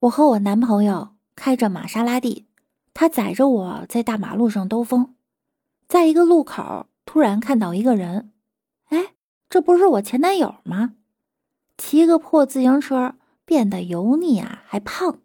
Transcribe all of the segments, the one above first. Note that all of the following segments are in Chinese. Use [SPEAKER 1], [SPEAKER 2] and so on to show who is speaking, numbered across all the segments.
[SPEAKER 1] 我和我男朋友开着玛莎拉蒂，他载着我在大马路上兜风，在一个路口突然看到一个人，哎，这不是我前男友吗？骑个破自行车，变得油腻啊，还胖。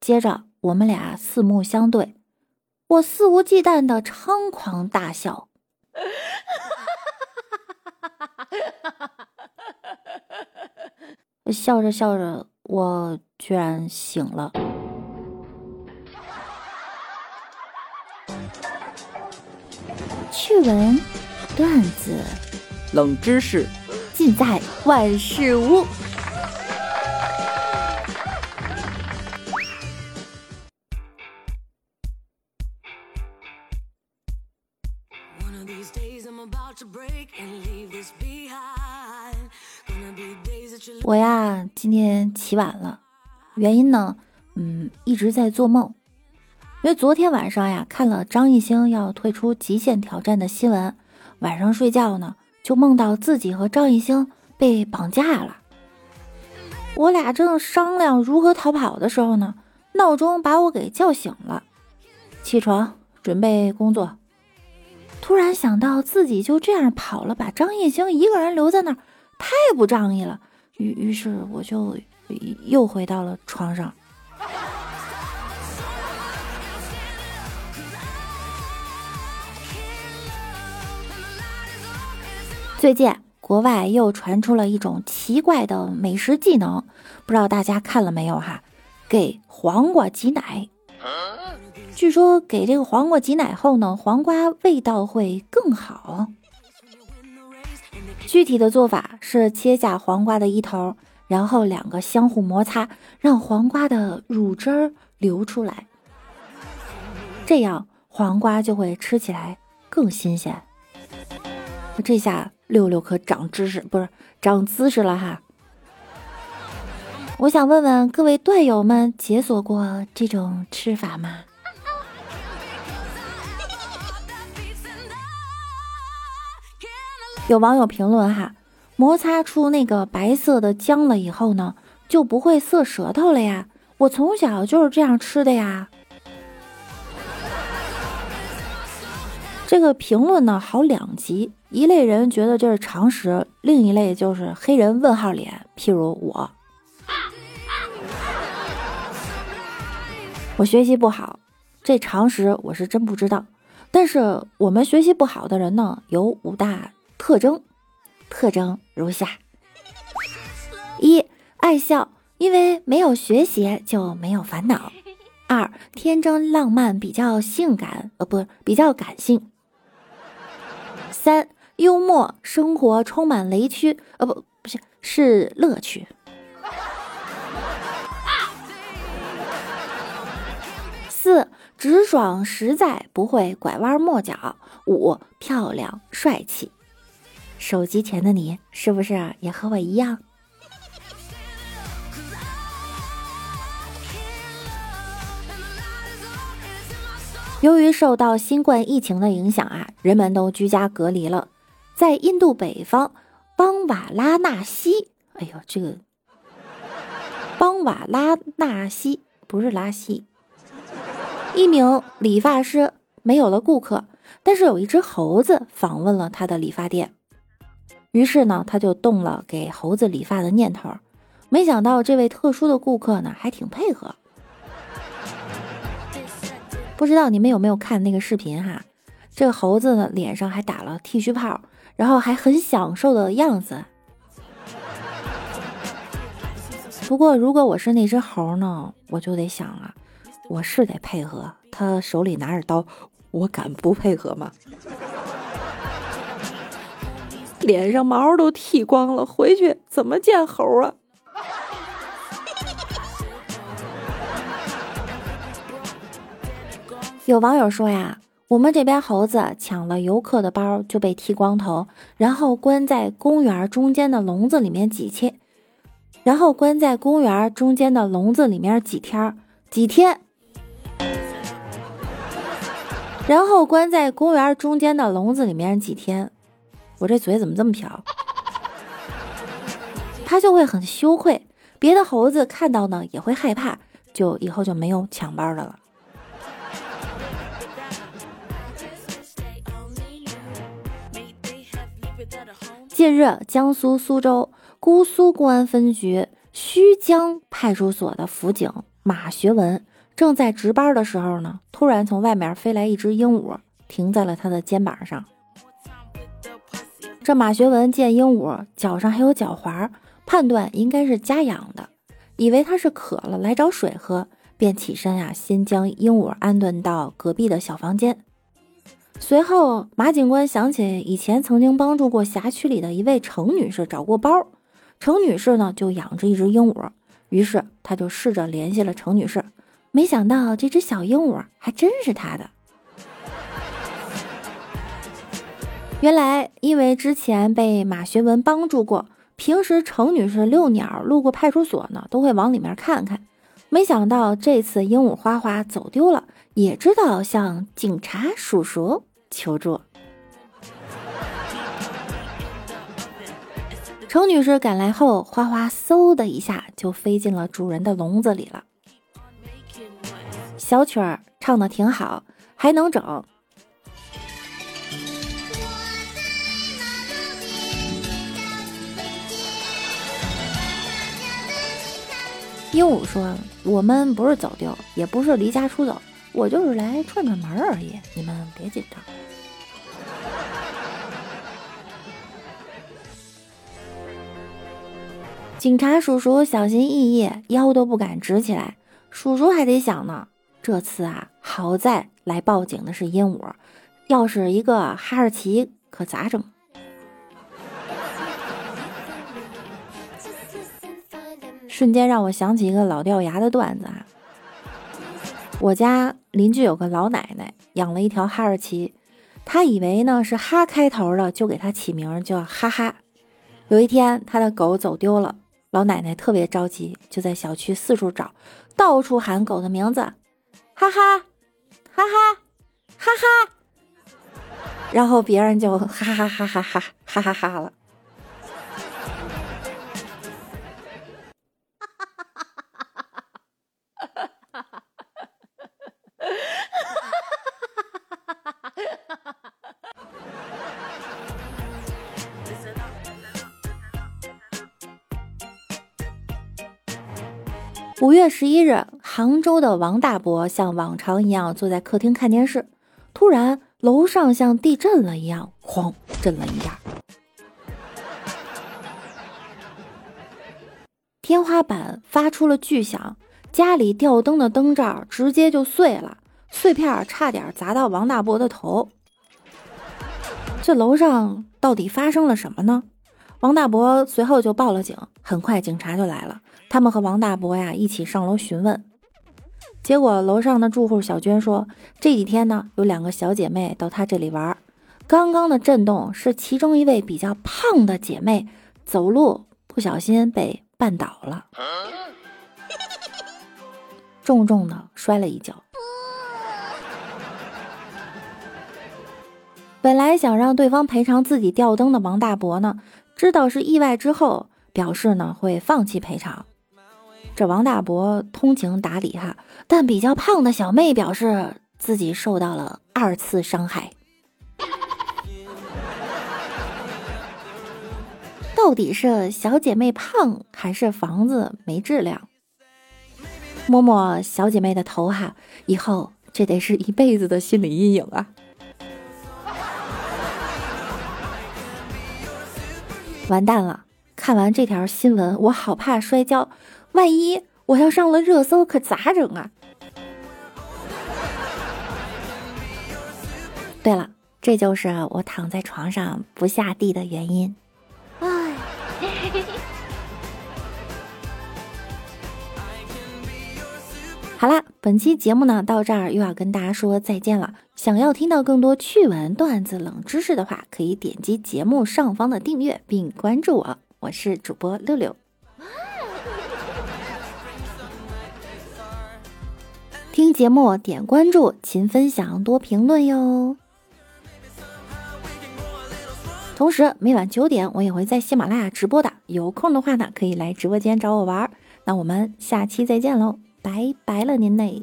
[SPEAKER 1] 接着我们俩四目相对，我肆无忌惮的猖狂大笑。笑着笑着，我居然醒了。趣闻、段子、
[SPEAKER 2] 冷知识，
[SPEAKER 1] 尽在万事屋。我呀，今天起晚了，原因呢，嗯，一直在做梦。因为昨天晚上呀，看了张艺兴要退出《极限挑战》的新闻，晚上睡觉呢，就梦到自己和张艺兴被绑架了。我俩正商量如何逃跑的时候呢，闹钟把我给叫醒了，起床准备工作。突然想到自己就这样跑了，把张艺兴一个人留在那儿，太不仗义了。于于是我就又回到了床上。最近国外又传出了一种奇怪的美食技能，不知道大家看了没有哈？给黄瓜挤奶，据说给这个黄瓜挤奶后呢，黄瓜味道会更好。具体的做法是切下黄瓜的一头，然后两个相互摩擦，让黄瓜的乳汁儿流出来，这样黄瓜就会吃起来更新鲜。这下六六可长知识，不是长姿势了哈。我想问问各位队友们，解锁过这种吃法吗？有网友评论哈，摩擦出那个白色的浆了以后呢，就不会涩舌头了呀。我从小就是这样吃的呀。这个评论呢，好两极，一类人觉得这是常识，另一类就是黑人问号脸，譬如我。我学习不好，这常识我是真不知道。但是我们学习不好的人呢，有五大。特征，特征如下：一、爱笑，因为没有学习就没有烦恼；二、天真浪漫，比较性感，呃，不，比较感性；三、幽默，生活充满雷区，呃，不，不是，是乐趣；四、直爽实在，不会拐弯抹角；五、漂亮帅气。手机前的你，是不是也和我一样？由于受到新冠疫情的影响啊，人们都居家隔离了。在印度北方邦瓦拉纳西，哎呦，这个邦瓦拉纳西不是拉西，一名理发师没有了顾客，但是有一只猴子访问了他的理发店。于是呢，他就动了给猴子理发的念头。没想到这位特殊的顾客呢，还挺配合。不知道你们有没有看那个视频哈？这个猴子呢，脸上还打了剃须泡，然后还很享受的样子。不过，如果我是那只猴呢，我就得想了，我是得配合。他手里拿着刀，我敢不配合吗？脸上毛都剃光了，回去怎么见猴啊？有网友说呀，我们这边猴子抢了游客的包就被剃光头，然后关在公园中间的笼子里面几天，然后关在公园中间的笼子里面几天几天，然后关在公园中间的笼子里面几天。我这嘴怎么这么瓢？他就会很羞愧，别的猴子看到呢也会害怕，就以后就没有抢包的了。近日，江苏苏州姑苏公安分局胥江派出所的辅警马学文正在值班的时候呢，突然从外面飞来一只鹦鹉，停在了他的肩膀上。这马学文见鹦鹉脚上还有脚环，判断应该是家养的，以为它是渴了来找水喝，便起身呀，先将鹦鹉安顿到隔壁的小房间。随后，马警官想起以前曾经帮助过辖区里的一位程女士找过包，程女士呢就养着一只鹦鹉，于是他就试着联系了程女士，没想到这只小鹦鹉还真是他的。原来，因为之前被马学文帮助过，平时程女士遛鸟路过派出所呢，都会往里面看看，没想到这次鹦鹉花花走丢了，也知道向警察叔叔。求助，程女士赶来后，花花嗖的一下就飞进了主人的笼子里了。小曲儿唱的挺好，还能整。鹦鹉说：“我们不是走丢，也不是离家出走。”我就是来串串门而已，你们别紧张。警察叔叔小心翼翼，腰都不敢直起来。叔叔还得想呢，这次啊，好在来报警的是鹦鹉，要是一个哈士奇，可咋整？瞬间让我想起一个老掉牙的段子啊。我家邻居有个老奶奶养了一条哈士奇，她以为呢是哈开头的，就给它起名叫哈哈。有一天，她的狗走丢了，老奶奶特别着急，就在小区四处找，到处喊狗的名字，哈哈，哈哈，哈哈，然后别人就哈哈哈哈哈哈哈哈了。五月十一日，杭州的王大伯像往常一样坐在客厅看电视，突然楼上像地震了一样，哐震了一下，天花板发出了巨响，家里吊灯的灯罩直接就碎了，碎片差点砸到王大伯的头。这楼上到底发生了什么呢？王大伯随后就报了警，很快警察就来了。他们和王大伯呀一起上楼询问，结果楼上的住户小娟说，这几天呢有两个小姐妹到她这里玩，刚刚的震动是其中一位比较胖的姐妹走路不小心被绊倒了，重重的摔了一跤。本来想让对方赔偿自己吊灯的王大伯呢，知道是意外之后，表示呢会放弃赔偿。这王大伯通情达理哈，但比较胖的小妹表示自己受到了二次伤害。到底是小姐妹胖还是房子没质量？摸摸小姐妹的头哈，以后这得是一辈子的心理阴影啊！完蛋了，看完这条新闻，我好怕摔跤。万一我要上了热搜，可咋整啊？对了，这就是我躺在床上不下地的原因。哎，好啦，本期节目呢到这儿又要跟大家说再见了。想要听到更多趣闻、段子、冷知识的话，可以点击节目上方的订阅并关注我，我是主播六六。听节目点关注，勤分享，多评论哟。同时每晚九点我也会在喜马拉雅直播的，有空的话呢可以来直播间找我玩。那我们下期再见喽，拜拜了您嘞。